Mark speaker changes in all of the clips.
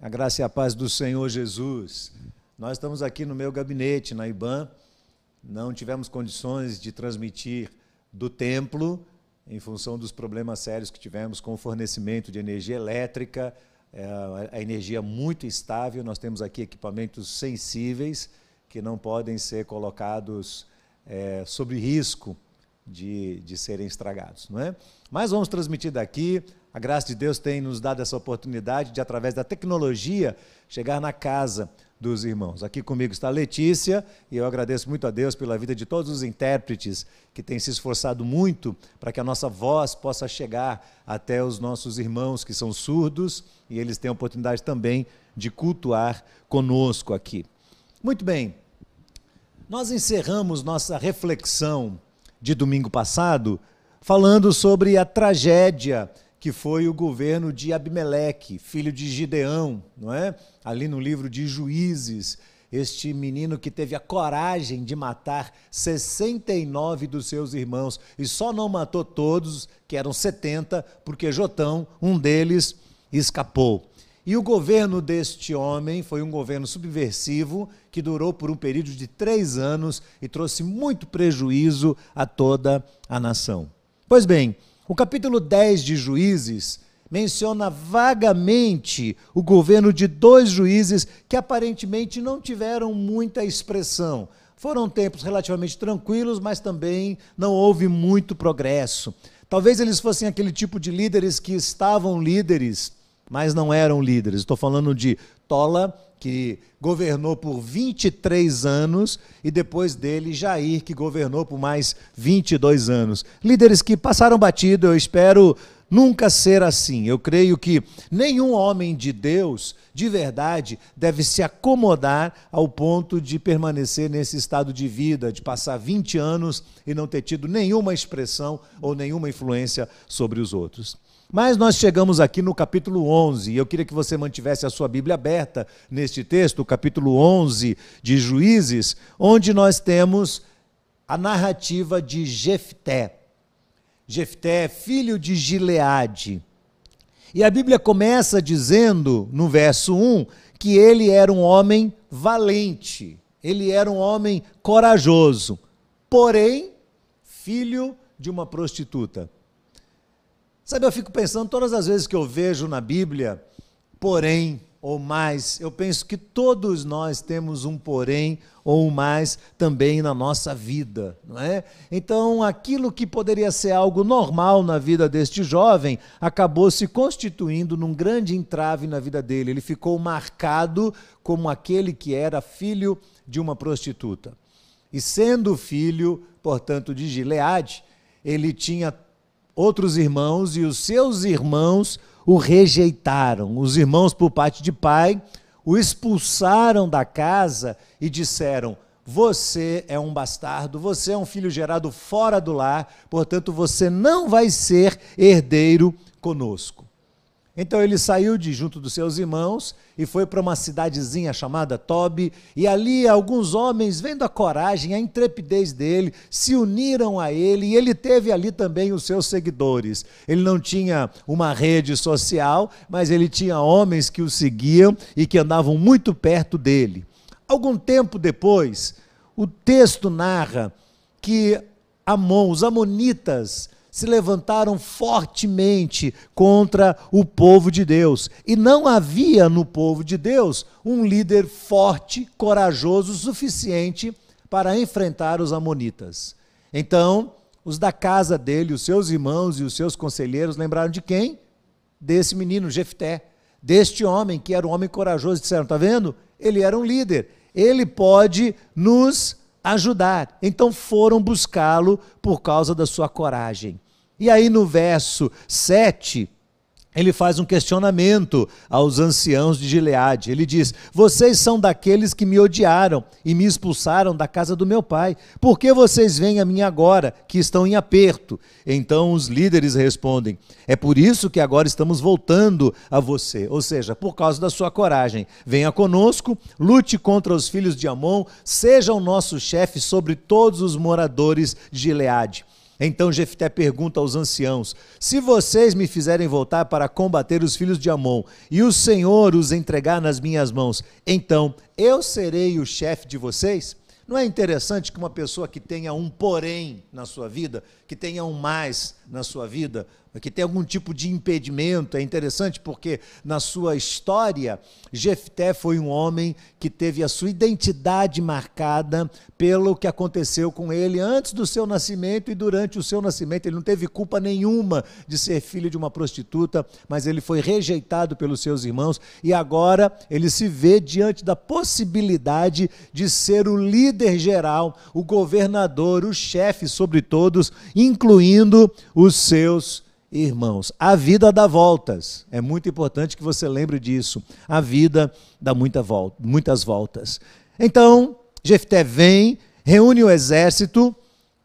Speaker 1: A graça e a paz do Senhor Jesus. Nós estamos aqui no meu gabinete, na IBAN. Não tivemos condições de transmitir do templo, em função dos problemas sérios que tivemos com o fornecimento de energia elétrica, é, a energia muito instável. Nós temos aqui equipamentos sensíveis que não podem ser colocados é, sob risco de, de serem estragados. Não é? Mas vamos transmitir daqui. A graça de Deus tem nos dado essa oportunidade de, através da tecnologia, chegar na casa dos irmãos. Aqui comigo está Letícia, e eu agradeço muito a Deus pela vida de todos os intérpretes que têm se esforçado muito para que a nossa voz possa chegar até os nossos irmãos que são surdos e eles têm a oportunidade também de cultuar conosco aqui. Muito bem, nós encerramos nossa reflexão de domingo passado falando sobre a tragédia que foi o governo de Abimeleque, filho de Gideão, não é? Ali no livro de Juízes, este menino que teve a coragem de matar 69 dos seus irmãos e só não matou todos, que eram 70, porque Jotão, um deles, escapou. E o governo deste homem foi um governo subversivo que durou por um período de três anos e trouxe muito prejuízo a toda a nação. Pois bem, o capítulo 10 de Juízes menciona vagamente o governo de dois juízes que aparentemente não tiveram muita expressão. Foram tempos relativamente tranquilos, mas também não houve muito progresso. Talvez eles fossem aquele tipo de líderes que estavam líderes, mas não eram líderes. Estou falando de Tola, que governou por 23 anos, e depois dele Jair, que governou por mais 22 anos. Líderes que passaram batido, eu espero nunca ser assim. Eu creio que nenhum homem de Deus, de verdade, deve se acomodar ao ponto de permanecer nesse estado de vida, de passar 20 anos e não ter tido nenhuma expressão ou nenhuma influência sobre os outros. Mas nós chegamos aqui no capítulo 11, e eu queria que você mantivesse a sua Bíblia aberta neste texto, o capítulo 11 de Juízes, onde nós temos a narrativa de Jefté. Jefté, filho de Gileade. E a Bíblia começa dizendo, no verso 1, que ele era um homem valente, ele era um homem corajoso, porém, filho de uma prostituta. Sabe, eu fico pensando todas as vezes que eu vejo na Bíblia, porém ou mais, eu penso que todos nós temos um porém ou mais também na nossa vida, não é? Então, aquilo que poderia ser algo normal na vida deste jovem acabou se constituindo num grande entrave na vida dele. Ele ficou marcado como aquele que era filho de uma prostituta. E sendo filho, portanto, de Gileade, ele tinha outros irmãos e os seus irmãos o rejeitaram. Os irmãos, por parte de pai, o expulsaram da casa e disseram: Você é um bastardo, você é um filho gerado fora do lar, portanto você não vai ser herdeiro conosco. Então ele saiu de junto dos seus irmãos e foi para uma cidadezinha chamada Tobi, e ali alguns homens, vendo a coragem, a intrepidez dele, se uniram a ele, e ele teve ali também os seus seguidores. Ele não tinha uma rede social, mas ele tinha homens que o seguiam e que andavam muito perto dele. Algum tempo depois, o texto narra que Amon, os amonitas, se levantaram fortemente contra o povo de Deus. E não havia no povo de Deus um líder forte, corajoso o suficiente para enfrentar os amonitas. Então, os da casa dele, os seus irmãos e os seus conselheiros lembraram de quem? Desse menino Jefté, deste homem que era um homem corajoso, disseram: "Tá vendo? Ele era um líder. Ele pode nos ajudar". Então foram buscá-lo por causa da sua coragem. E aí no verso 7, ele faz um questionamento aos anciãos de Gileade. Ele diz: Vocês são daqueles que me odiaram e me expulsaram da casa do meu pai. Por que vocês vêm a mim agora, que estão em aperto? Então os líderes respondem: É por isso que agora estamos voltando a você. Ou seja, por causa da sua coragem. Venha conosco, lute contra os filhos de Amon, seja o nosso chefe sobre todos os moradores de Gileade. Então Jefté pergunta aos anciãos: Se vocês me fizerem voltar para combater os filhos de Amon, e o Senhor os entregar nas minhas mãos, então eu serei o chefe de vocês? Não é interessante que uma pessoa que tenha um porém na sua vida, que tenha um mais na sua vida, que tem algum tipo de impedimento. É interessante porque na sua história, Jefté foi um homem que teve a sua identidade marcada pelo que aconteceu com ele antes do seu nascimento e durante o seu nascimento. Ele não teve culpa nenhuma de ser filho de uma prostituta, mas ele foi rejeitado pelos seus irmãos e agora ele se vê diante da possibilidade de ser o líder geral, o governador, o chefe sobre todos, incluindo os seus irmãos. A vida dá voltas. É muito importante que você lembre disso. A vida dá muita volta, muitas voltas. Então, Jefté vem, reúne o exército,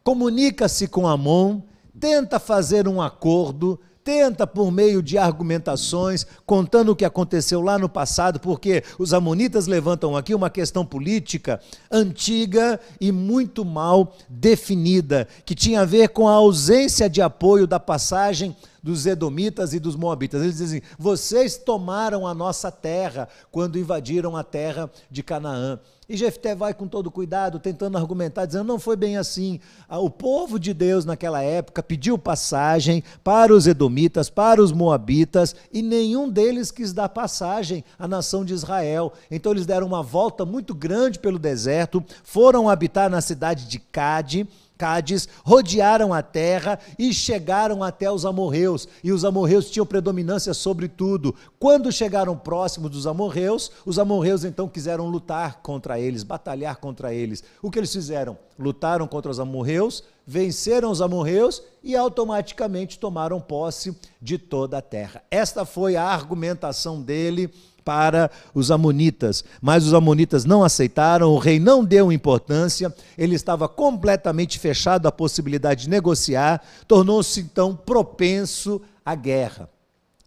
Speaker 1: comunica-se com Amon, tenta fazer um acordo, tenta, por meio de argumentações, contando o que aconteceu lá no passado, porque os amonitas levantam aqui uma questão política antiga e muito mal definida, que tinha a ver com a ausência de apoio da passagem dos Edomitas e dos Moabitas. Eles dizem: vocês tomaram a nossa terra quando invadiram a terra de Canaã. E Jefté vai com todo cuidado, tentando argumentar, dizendo: não foi bem assim. Ah, o povo de Deus naquela época pediu passagem para os Edomitas, para os Moabitas, e nenhum deles quis dar passagem à nação de Israel. Então eles deram uma volta muito grande pelo deserto, foram habitar na cidade de Cade Cádiz, rodearam a terra e chegaram até os amorreus, e os amorreus tinham predominância sobre tudo. Quando chegaram próximos dos amorreus, os amorreus então quiseram lutar contra eles, batalhar contra eles. O que eles fizeram? Lutaram contra os amorreus, venceram os amorreus e automaticamente tomaram posse de toda a terra. Esta foi a argumentação dele para os amonitas, mas os amonitas não aceitaram, o rei não deu importância, ele estava completamente fechado à possibilidade de negociar, tornou-se então propenso à guerra.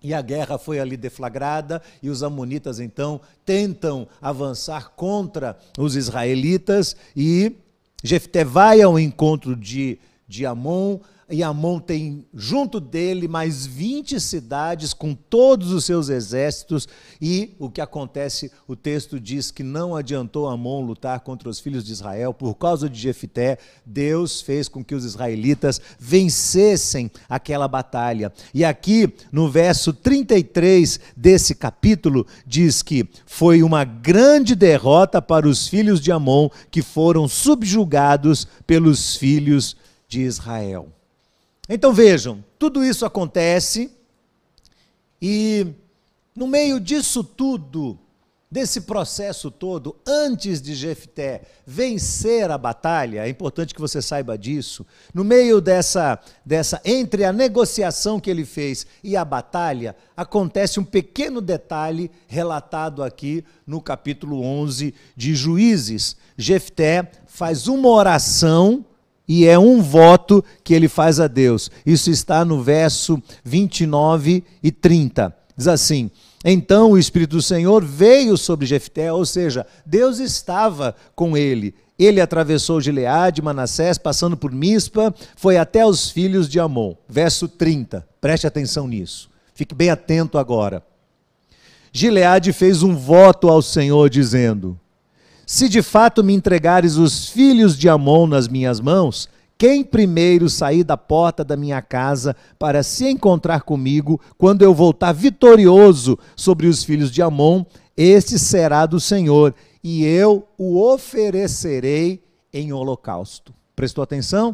Speaker 1: E a guerra foi ali deflagrada, e os amonitas então tentam avançar contra os israelitas, e Jefté vai ao encontro de, de Amon, e Amon tem junto dele mais 20 cidades com todos os seus exércitos, e o que acontece, o texto diz que não adiantou Amon lutar contra os filhos de Israel, por causa de Jefité, Deus fez com que os israelitas vencessem aquela batalha. E aqui, no verso 33 desse capítulo, diz que foi uma grande derrota para os filhos de Amon, que foram subjugados pelos filhos de Israel. Então vejam, tudo isso acontece e no meio disso tudo, desse processo todo, antes de Jefté vencer a batalha, é importante que você saiba disso, no meio dessa, dessa, entre a negociação que ele fez e a batalha, acontece um pequeno detalhe relatado aqui no capítulo 11 de Juízes. Jefté faz uma oração e é um voto que ele faz a Deus. Isso está no verso 29 e 30. Diz assim: Então o Espírito do Senhor veio sobre Jefté, ou seja, Deus estava com ele. Ele atravessou Gileade, Manassés, passando por Mispa, foi até os filhos de Amon. Verso 30. Preste atenção nisso. Fique bem atento agora. Gileade fez um voto ao Senhor, dizendo: se de fato me entregares os filhos de Amon nas minhas mãos, quem primeiro sair da porta da minha casa para se encontrar comigo, quando eu voltar vitorioso sobre os filhos de Amon, este será do Senhor, e eu o oferecerei em holocausto. Prestou atenção?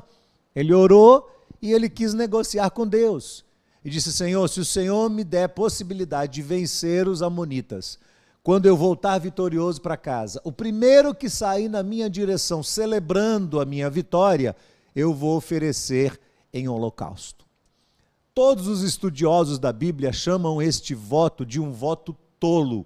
Speaker 1: Ele orou e ele quis negociar com Deus. E disse: Senhor, se o Senhor me der possibilidade de vencer os Amonitas, quando eu voltar vitorioso para casa, o primeiro que sair na minha direção celebrando a minha vitória, eu vou oferecer em holocausto. Todos os estudiosos da Bíblia chamam este voto de um voto tolo.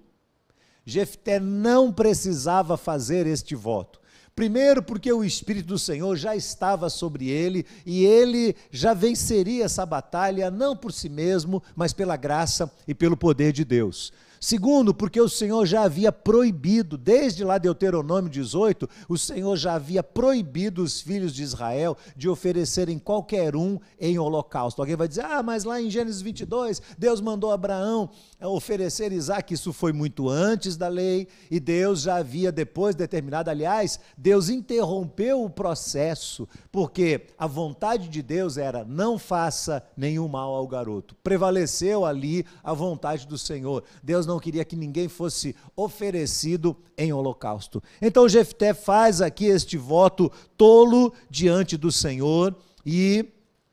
Speaker 1: Jefté não precisava fazer este voto. Primeiro, porque o Espírito do Senhor já estava sobre ele e ele já venceria essa batalha, não por si mesmo, mas pela graça e pelo poder de Deus. Segundo, porque o Senhor já havia proibido, desde lá Deuteronômio 18, o Senhor já havia proibido os filhos de Israel de oferecerem qualquer um em holocausto. Alguém vai dizer, ah, mas lá em Gênesis 22, Deus mandou Abraão oferecer Isaac. Isso foi muito antes da lei e Deus já havia depois determinado. Aliás, interrompeu o processo, porque a vontade de Deus era: não faça nenhum mal ao garoto. Prevaleceu ali a vontade do Senhor. Deus não queria que ninguém fosse oferecido em holocausto. Então Jefté faz aqui este voto tolo diante do Senhor e,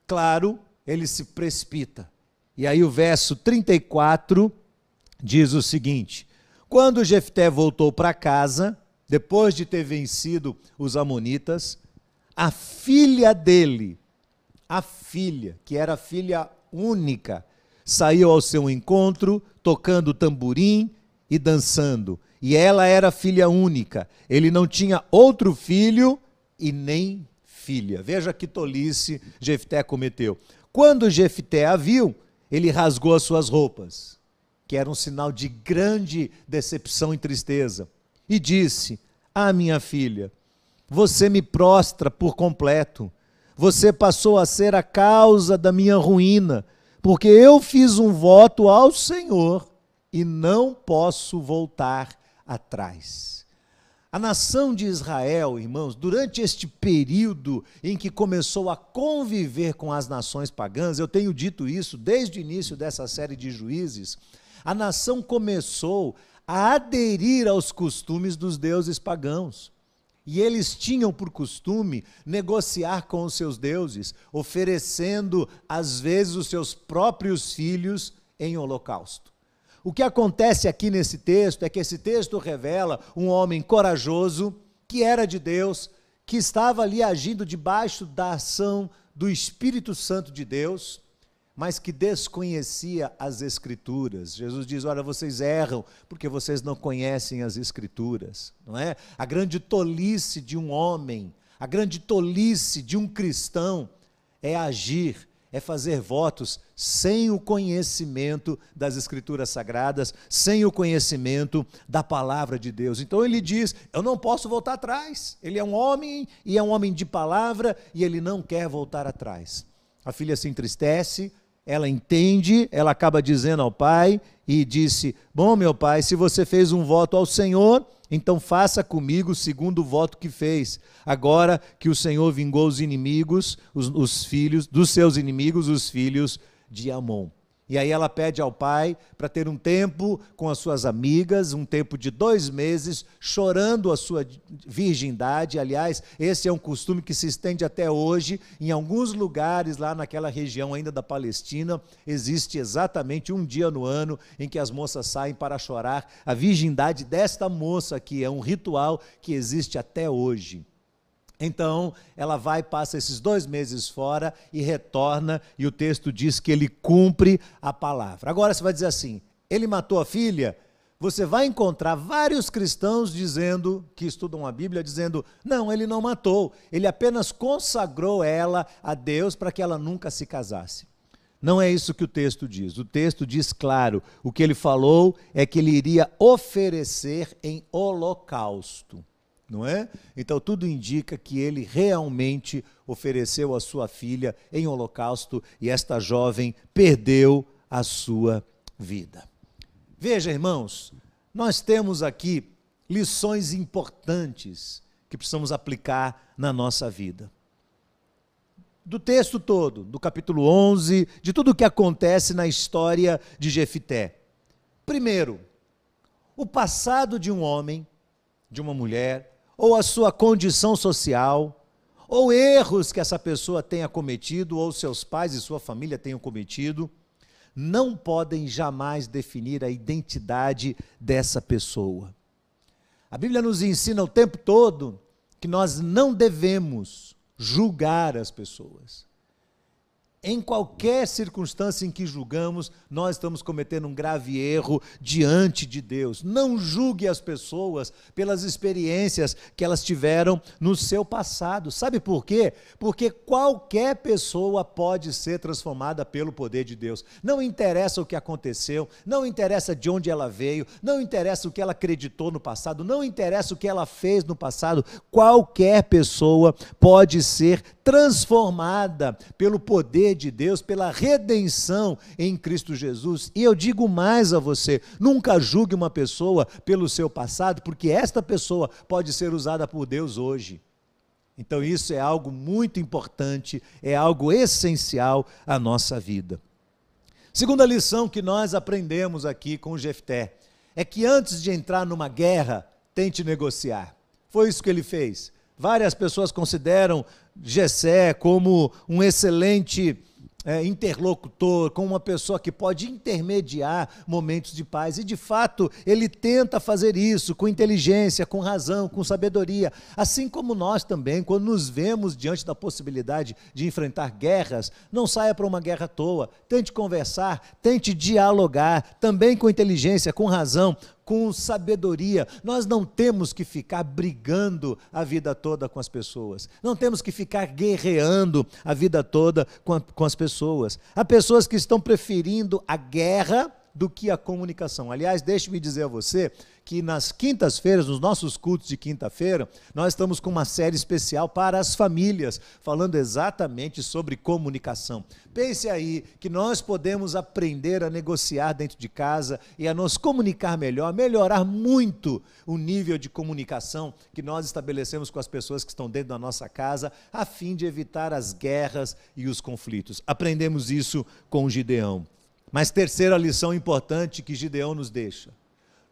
Speaker 1: claro, ele se precipita. E aí o verso 34 diz o seguinte: Quando Jefté voltou para casa, depois de ter vencido os amonitas, a filha dele, a filha, que era filha única, saiu ao seu encontro, tocando tamborim e dançando. E ela era filha única. Ele não tinha outro filho e nem filha. Veja que tolice Jefté cometeu. Quando Jefté a viu, ele rasgou as suas roupas, que era um sinal de grande decepção e tristeza, e disse: Ah, minha filha, você me prostra por completo. Você passou a ser a causa da minha ruína, porque eu fiz um voto ao Senhor e não posso voltar atrás. A nação de Israel, irmãos, durante este período em que começou a conviver com as nações pagãs, eu tenho dito isso desde o início dessa série de juízes, a nação começou a aderir aos costumes dos deuses pagãos. E eles tinham por costume negociar com os seus deuses, oferecendo às vezes os seus próprios filhos em holocausto. O que acontece aqui nesse texto é que esse texto revela um homem corajoso, que era de Deus, que estava ali agindo debaixo da ação do Espírito Santo de Deus, mas que desconhecia as Escrituras. Jesus diz: Olha, vocês erram porque vocês não conhecem as Escrituras, não é? A grande tolice de um homem, a grande tolice de um cristão é agir é fazer votos sem o conhecimento das Escrituras Sagradas, sem o conhecimento da palavra de Deus. Então ele diz: Eu não posso voltar atrás. Ele é um homem e é um homem de palavra e ele não quer voltar atrás. A filha se entristece, ela entende, ela acaba dizendo ao pai e disse: Bom, meu pai, se você fez um voto ao Senhor, então faça comigo segundo o voto que fez. Agora que o Senhor vingou os inimigos, os, os filhos, dos seus inimigos, os filhos de Amon. E aí ela pede ao pai para ter um tempo com as suas amigas, um tempo de dois meses, chorando a sua virgindade. Aliás, esse é um costume que se estende até hoje. Em alguns lugares lá naquela região ainda da Palestina, existe exatamente um dia no ano em que as moças saem para chorar a virgindade desta moça, que é um ritual que existe até hoje. Então, ela vai, passa esses dois meses fora e retorna, e o texto diz que ele cumpre a palavra. Agora você vai dizer assim: ele matou a filha? Você vai encontrar vários cristãos dizendo, que estudam a Bíblia, dizendo: não, ele não matou, ele apenas consagrou ela a Deus para que ela nunca se casasse. Não é isso que o texto diz. O texto diz claro: o que ele falou é que ele iria oferecer em holocausto não é? Então tudo indica que ele realmente ofereceu a sua filha em holocausto e esta jovem perdeu a sua vida. Veja, irmãos, nós temos aqui lições importantes que precisamos aplicar na nossa vida. Do texto todo, do capítulo 11, de tudo o que acontece na história de Jefité. Primeiro, o passado de um homem, de uma mulher, ou a sua condição social, ou erros que essa pessoa tenha cometido, ou seus pais e sua família tenham cometido, não podem jamais definir a identidade dessa pessoa. A Bíblia nos ensina o tempo todo que nós não devemos julgar as pessoas. Em qualquer circunstância em que julgamos, nós estamos cometendo um grave erro diante de Deus. Não julgue as pessoas pelas experiências que elas tiveram no seu passado. Sabe por quê? Porque qualquer pessoa pode ser transformada pelo poder de Deus. Não interessa o que aconteceu, não interessa de onde ela veio, não interessa o que ela acreditou no passado, não interessa o que ela fez no passado. Qualquer pessoa pode ser transformada pelo poder de Deus, pela redenção em Cristo Jesus. E eu digo mais a você: nunca julgue uma pessoa pelo seu passado, porque esta pessoa pode ser usada por Deus hoje. Então, isso é algo muito importante, é algo essencial à nossa vida. Segunda lição que nós aprendemos aqui com Jefté é que antes de entrar numa guerra, tente negociar. Foi isso que ele fez. Várias pessoas consideram Gessé como um excelente é, interlocutor, como uma pessoa que pode intermediar momentos de paz. E de fato, ele tenta fazer isso com inteligência, com razão, com sabedoria. Assim como nós também, quando nos vemos diante da possibilidade de enfrentar guerras, não saia para uma guerra à toa. Tente conversar, tente dialogar, também com inteligência, com razão, com sabedoria. Nós não temos que ficar brigando a vida toda com as pessoas. Não temos que ficar guerreando a vida toda com, a, com as pessoas. Há pessoas que estão preferindo a guerra do que a comunicação. Aliás, deixe-me dizer a você que nas quintas-feiras, nos nossos cultos de quinta-feira, nós estamos com uma série especial para as famílias, falando exatamente sobre comunicação. Pense aí que nós podemos aprender a negociar dentro de casa e a nos comunicar melhor, melhorar muito o nível de comunicação que nós estabelecemos com as pessoas que estão dentro da nossa casa, a fim de evitar as guerras e os conflitos. Aprendemos isso com Gideão. Mas terceira lição importante que Gideão nos deixa: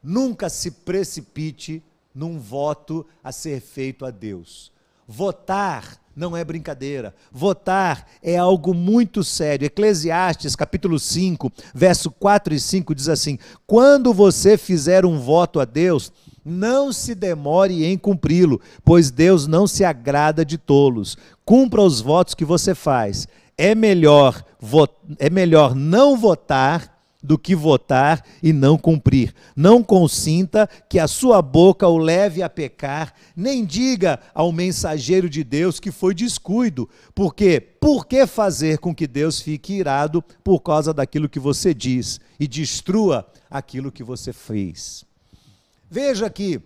Speaker 1: nunca se precipite num voto a ser feito a Deus. Votar não é brincadeira. Votar é algo muito sério. Eclesiastes, capítulo 5, verso 4 e 5 diz assim: Quando você fizer um voto a Deus, não se demore em cumpri-lo, pois Deus não se agrada de tolos. Cumpra os votos que você faz é melhor, é melhor não votar do que votar e não cumprir. Não consinta que a sua boca o leve a pecar, nem diga ao mensageiro de Deus que foi descuido, porque por que fazer com que Deus fique irado por causa daquilo que você diz e destrua aquilo que você fez? Veja que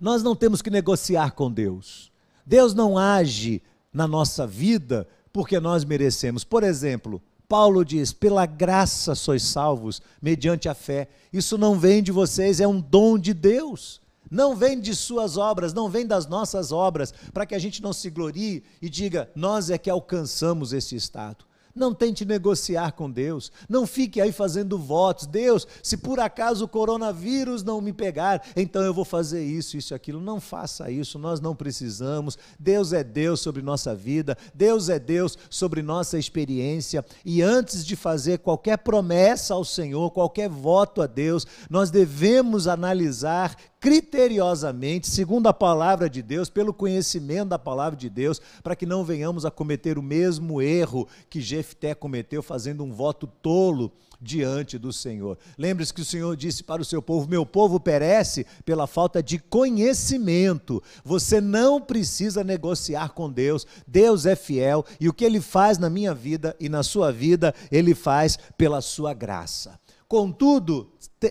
Speaker 1: nós não temos que negociar com Deus. Deus não age na nossa vida porque nós merecemos. Por exemplo, Paulo diz: pela graça sois salvos, mediante a fé. Isso não vem de vocês, é um dom de Deus. Não vem de suas obras, não vem das nossas obras, para que a gente não se glorie e diga, nós é que alcançamos esse estado. Não tente negociar com Deus. Não fique aí fazendo votos. Deus, se por acaso o coronavírus não me pegar, então eu vou fazer isso, isso aquilo. Não faça isso, nós não precisamos. Deus é Deus sobre nossa vida, Deus é Deus sobre nossa experiência. E antes de fazer qualquer promessa ao Senhor, qualquer voto a Deus, nós devemos analisar criteriosamente, segundo a palavra de Deus, pelo conhecimento da palavra de Deus, para que não venhamos a cometer o mesmo erro que Jefté cometeu, fazendo um voto tolo diante do Senhor. Lembre-se que o Senhor disse para o seu povo: Meu povo perece pela falta de conhecimento. Você não precisa negociar com Deus. Deus é fiel e o que ele faz na minha vida e na sua vida, ele faz pela sua graça. Contudo,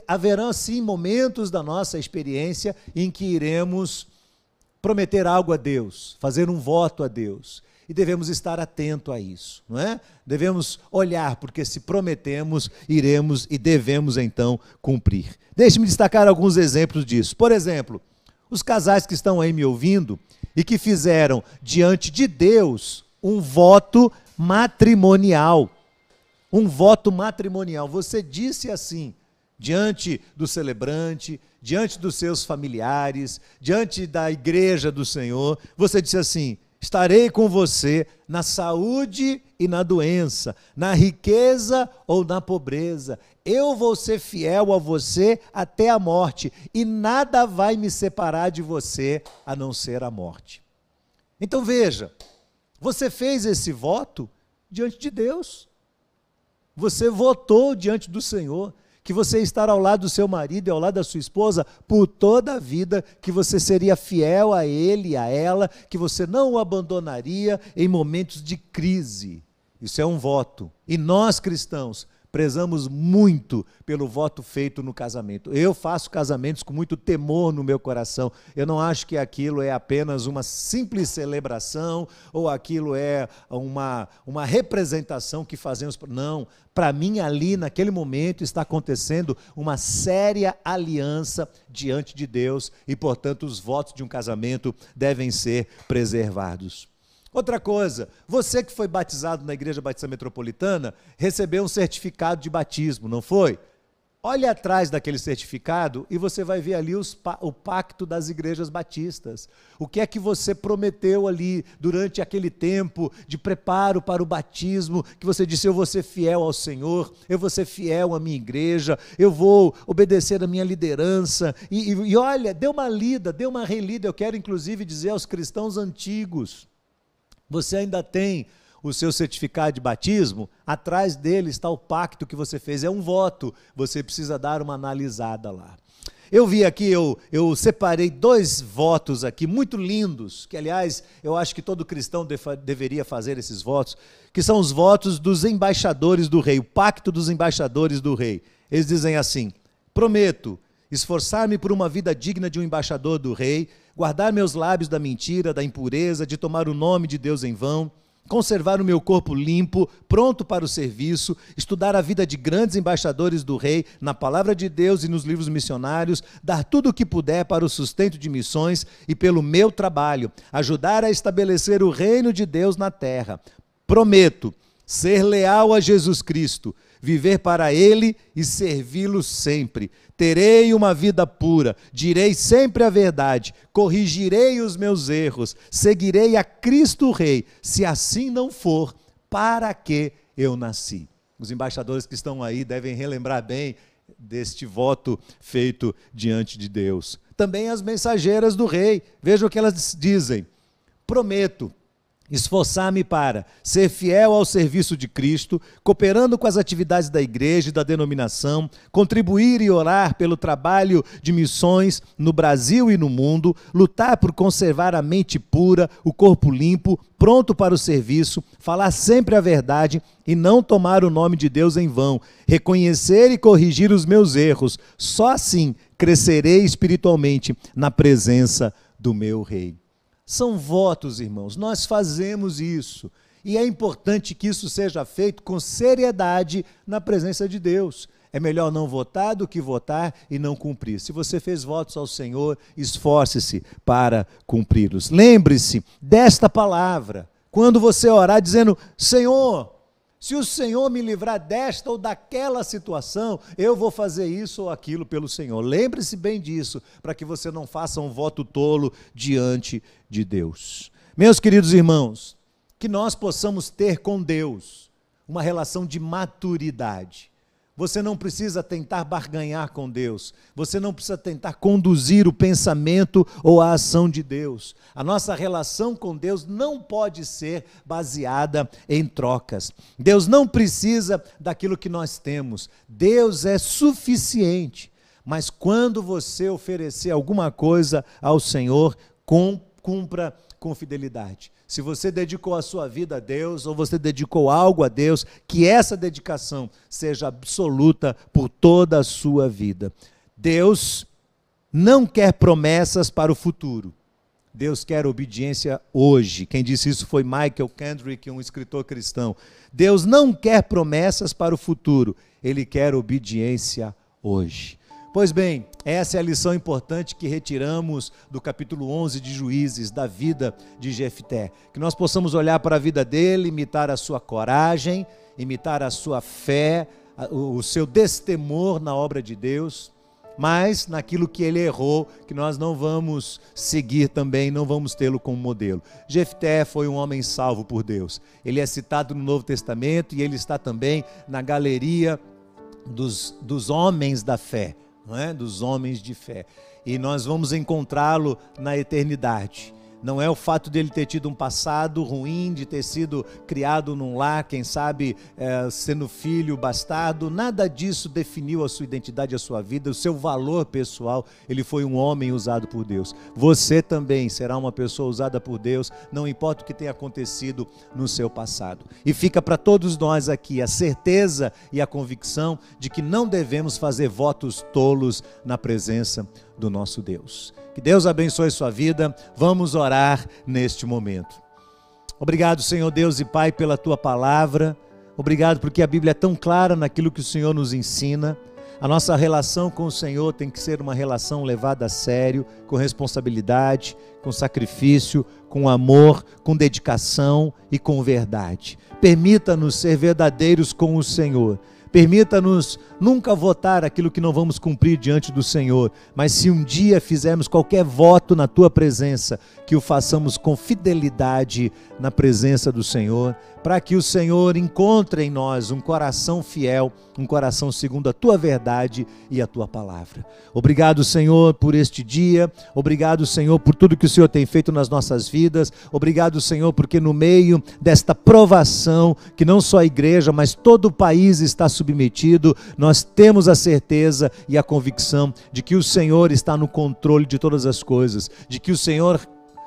Speaker 1: haverão sim momentos da nossa experiência em que iremos prometer algo a Deus, fazer um voto a Deus. E devemos estar atento a isso, não é? Devemos olhar, porque se prometemos, iremos e devemos então cumprir. Deixe-me destacar alguns exemplos disso. Por exemplo, os casais que estão aí me ouvindo e que fizeram diante de Deus um voto matrimonial um voto matrimonial. Você disse assim, diante do celebrante, diante dos seus familiares, diante da igreja do Senhor, você disse assim: estarei com você na saúde e na doença, na riqueza ou na pobreza. Eu vou ser fiel a você até a morte, e nada vai me separar de você a não ser a morte. Então veja, você fez esse voto diante de Deus. Você votou diante do Senhor que você estará ao lado do seu marido e ao lado da sua esposa por toda a vida, que você seria fiel a ele e a ela, que você não o abandonaria em momentos de crise. Isso é um voto. E nós cristãos prezamos muito pelo voto feito no casamento. Eu faço casamentos com muito temor no meu coração. Eu não acho que aquilo é apenas uma simples celebração ou aquilo é uma, uma representação que fazemos. Não. Para mim, ali, naquele momento, está acontecendo uma séria aliança diante de Deus e, portanto, os votos de um casamento devem ser preservados. Outra coisa, você que foi batizado na Igreja Batista Metropolitana, recebeu um certificado de batismo, não foi? Olhe atrás daquele certificado e você vai ver ali os, o pacto das igrejas batistas. O que é que você prometeu ali durante aquele tempo de preparo para o batismo, que você disse: Eu vou ser fiel ao Senhor, eu vou ser fiel à minha igreja, eu vou obedecer à minha liderança. E, e, e olha, dê uma lida, dê uma relida. Eu quero inclusive dizer aos cristãos antigos você ainda tem o seu certificado de batismo, atrás dele está o pacto que você fez, é um voto, você precisa dar uma analisada lá. Eu vi aqui, eu, eu separei dois votos aqui muito lindos, que aliás eu acho que todo cristão deveria fazer esses votos, que são os votos dos embaixadores do rei, o pacto dos embaixadores do rei. Eles dizem assim: prometo esforçar-me por uma vida digna de um embaixador do rei, guardar meus lábios da mentira, da impureza, de tomar o nome de Deus em vão, conservar o meu corpo limpo, pronto para o serviço, estudar a vida de grandes embaixadores do rei na palavra de Deus e nos livros missionários, dar tudo o que puder para o sustento de missões e pelo meu trabalho, ajudar a estabelecer o reino de Deus na terra. Prometo ser leal a Jesus Cristo, viver para Ele e servi-lo sempre. Terei uma vida pura, direi sempre a verdade, corrigirei os meus erros, seguirei a Cristo Rei. Se assim não for, para que eu nasci? Os embaixadores que estão aí devem relembrar bem deste voto feito diante de Deus. Também as mensageiras do rei, veja o que elas dizem: prometo esforçar-me para ser fiel ao serviço de Cristo, cooperando com as atividades da igreja e da denominação, contribuir e orar pelo trabalho de missões no Brasil e no mundo, lutar por conservar a mente pura, o corpo limpo, pronto para o serviço, falar sempre a verdade e não tomar o nome de Deus em vão, reconhecer e corrigir os meus erros. Só assim crescerei espiritualmente na presença do meu Rei. São votos, irmãos. Nós fazemos isso. E é importante que isso seja feito com seriedade na presença de Deus. É melhor não votar do que votar e não cumprir. Se você fez votos ao Senhor, esforce-se para cumpri-los. Lembre-se desta palavra. Quando você orar dizendo: Senhor, se o Senhor me livrar desta ou daquela situação, eu vou fazer isso ou aquilo pelo Senhor. Lembre-se bem disso, para que você não faça um voto tolo diante de Deus. Meus queridos irmãos, que nós possamos ter com Deus uma relação de maturidade você não precisa tentar barganhar com Deus. Você não precisa tentar conduzir o pensamento ou a ação de Deus. A nossa relação com Deus não pode ser baseada em trocas. Deus não precisa daquilo que nós temos. Deus é suficiente. Mas quando você oferecer alguma coisa ao Senhor, cumpra com fidelidade. Se você dedicou a sua vida a Deus ou você dedicou algo a Deus, que essa dedicação seja absoluta por toda a sua vida. Deus não quer promessas para o futuro. Deus quer obediência hoje. Quem disse isso foi Michael Kendrick, um escritor cristão. Deus não quer promessas para o futuro, ele quer obediência hoje. Pois bem, essa é a lição importante que retiramos do capítulo 11 de Juízes, da vida de Jefté. Que nós possamos olhar para a vida dele, imitar a sua coragem, imitar a sua fé, o seu destemor na obra de Deus, mas naquilo que ele errou, que nós não vamos seguir também, não vamos tê-lo como modelo. Jefté foi um homem salvo por Deus. Ele é citado no Novo Testamento e ele está também na galeria dos, dos homens da fé é? dos homens de fé. E nós vamos encontrá-lo na eternidade. Não é o fato dele ter tido um passado ruim, de ter sido criado num lar, quem sabe é, sendo filho bastardo, nada disso definiu a sua identidade, a sua vida, o seu valor pessoal. Ele foi um homem usado por Deus. Você também será uma pessoa usada por Deus, não importa o que tenha acontecido no seu passado. E fica para todos nós aqui a certeza e a convicção de que não devemos fazer votos tolos na presença do nosso Deus. Que Deus abençoe sua vida. Vamos orar neste momento. Obrigado, Senhor Deus e Pai, pela tua palavra. Obrigado porque a Bíblia é tão clara naquilo que o Senhor nos ensina. A nossa relação com o Senhor tem que ser uma relação levada a sério, com responsabilidade, com sacrifício, com amor, com dedicação e com verdade. Permita-nos ser verdadeiros com o Senhor Permita-nos nunca votar aquilo que não vamos cumprir diante do Senhor, mas se um dia fizermos qualquer voto na tua presença, que o façamos com fidelidade na presença do Senhor, para que o Senhor encontre em nós um coração fiel, um coração segundo a tua verdade e a tua palavra. Obrigado, Senhor, por este dia. Obrigado, Senhor, por tudo que o Senhor tem feito nas nossas vidas. Obrigado, Senhor, porque no meio desta provação, que não só a igreja, mas todo o país está submetido, nós temos a certeza e a convicção de que o Senhor está no controle de todas as coisas, de que o Senhor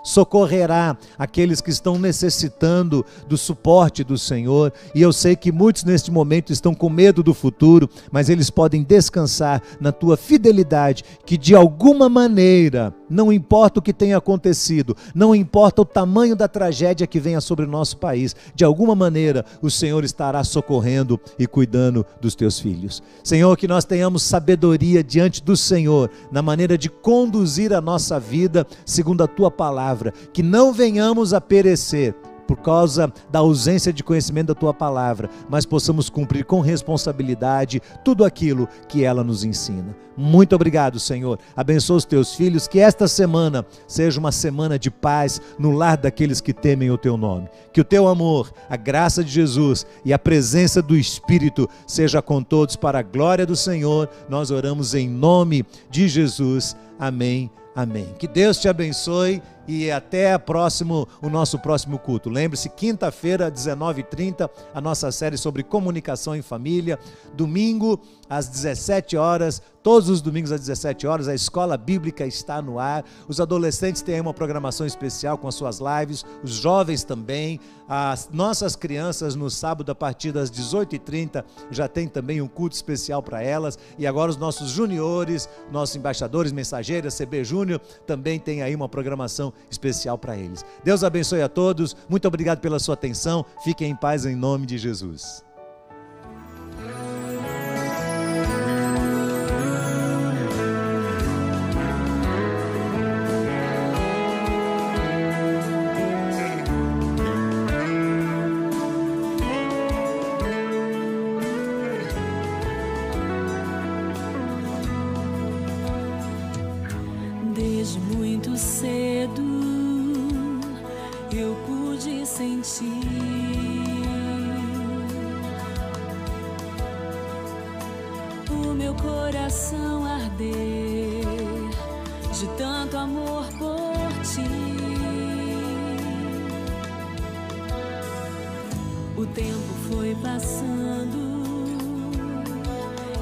Speaker 1: socorrerá aqueles que estão necessitando do suporte do Senhor. E eu sei que muitos neste momento estão com medo do futuro, mas eles podem descansar na tua fidelidade, que de alguma maneira, não importa o que tenha acontecido, não importa o tamanho da tragédia que venha sobre o nosso país, de alguma maneira o Senhor estará socorrendo e cuidando dos teus filhos. Senhor, que nós tenhamos sabedoria diante do Senhor na maneira de conduzir a nossa vida segundo a tua palavra que não venhamos a perecer por causa da ausência de conhecimento da tua palavra, mas possamos cumprir com responsabilidade tudo aquilo que ela nos ensina. Muito obrigado, Senhor. Abençoa os teus filhos, que esta semana seja uma semana de paz no lar daqueles que temem o teu nome. Que o teu amor, a graça de Jesus e a presença do Espírito seja com todos para a glória do Senhor. Nós oramos em nome de Jesus. Amém. Amém. Que Deus te abençoe e até próximo, o nosso próximo culto. Lembre-se, quinta-feira, 19h30, a nossa série sobre comunicação em família. Domingo, às 17 horas, todos os domingos às 17 horas, a escola bíblica está no ar. Os adolescentes têm uma programação especial com as suas lives, os jovens também. As nossas crianças, no sábado, a partir das 18h30, já tem também um culto especial para elas. E agora os nossos juniores, nossos embaixadores, mensageiras, CB Júnior, também tem aí uma programação especial para eles. Deus abençoe a todos. Muito obrigado pela sua atenção. Fiquem em paz em nome de Jesus.
Speaker 2: meu coração arder de tanto amor por ti. O tempo foi passando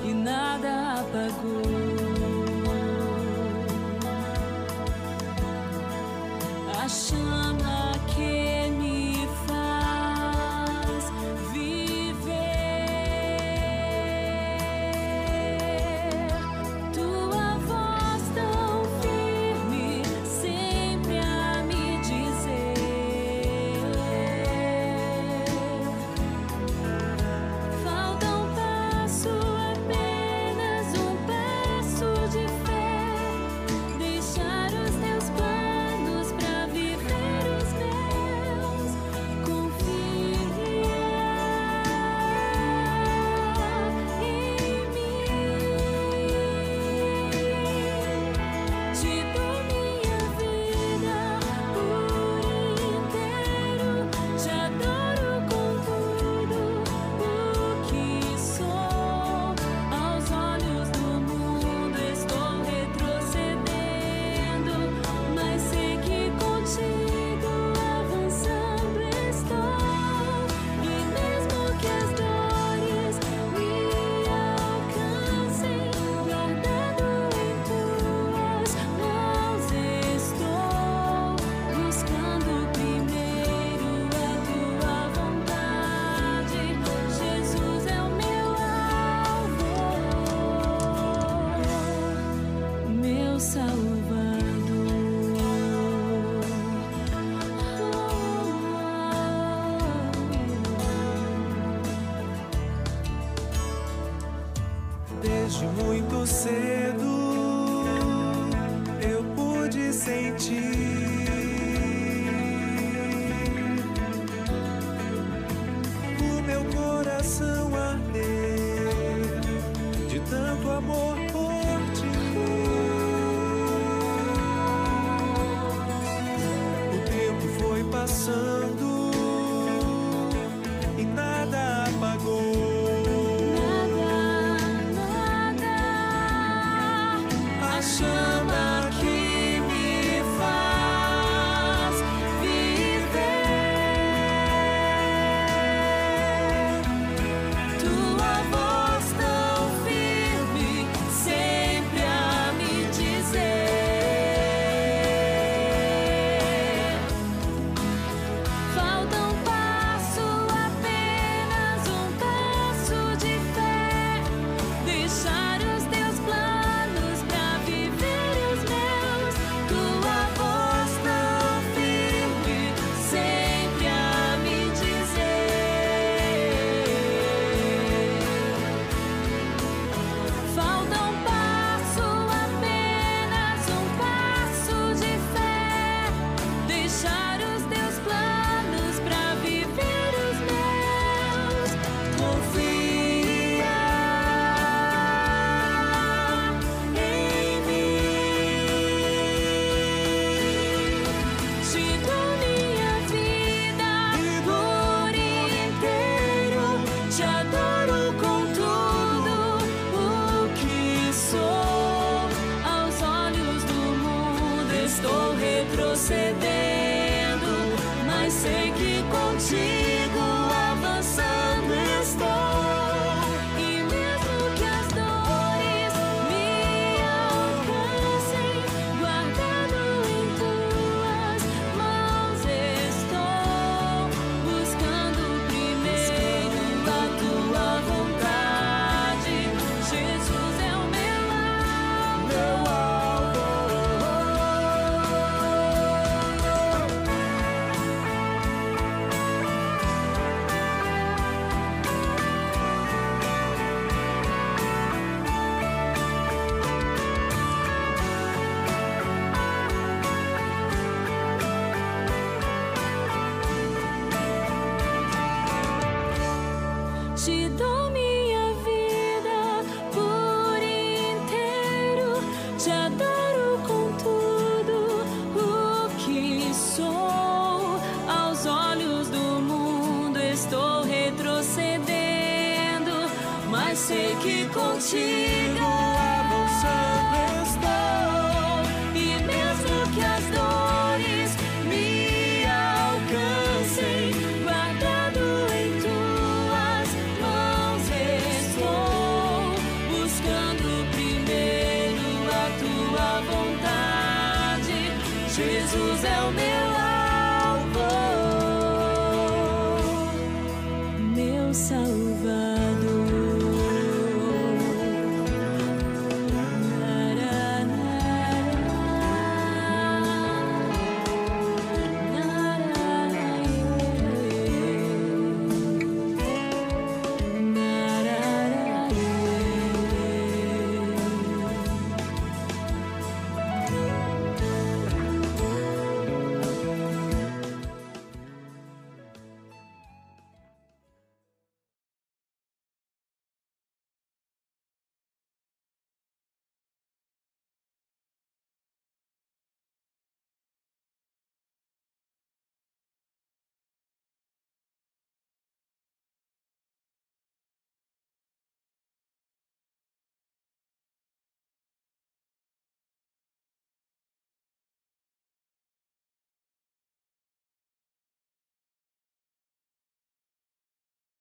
Speaker 2: e nada apagou.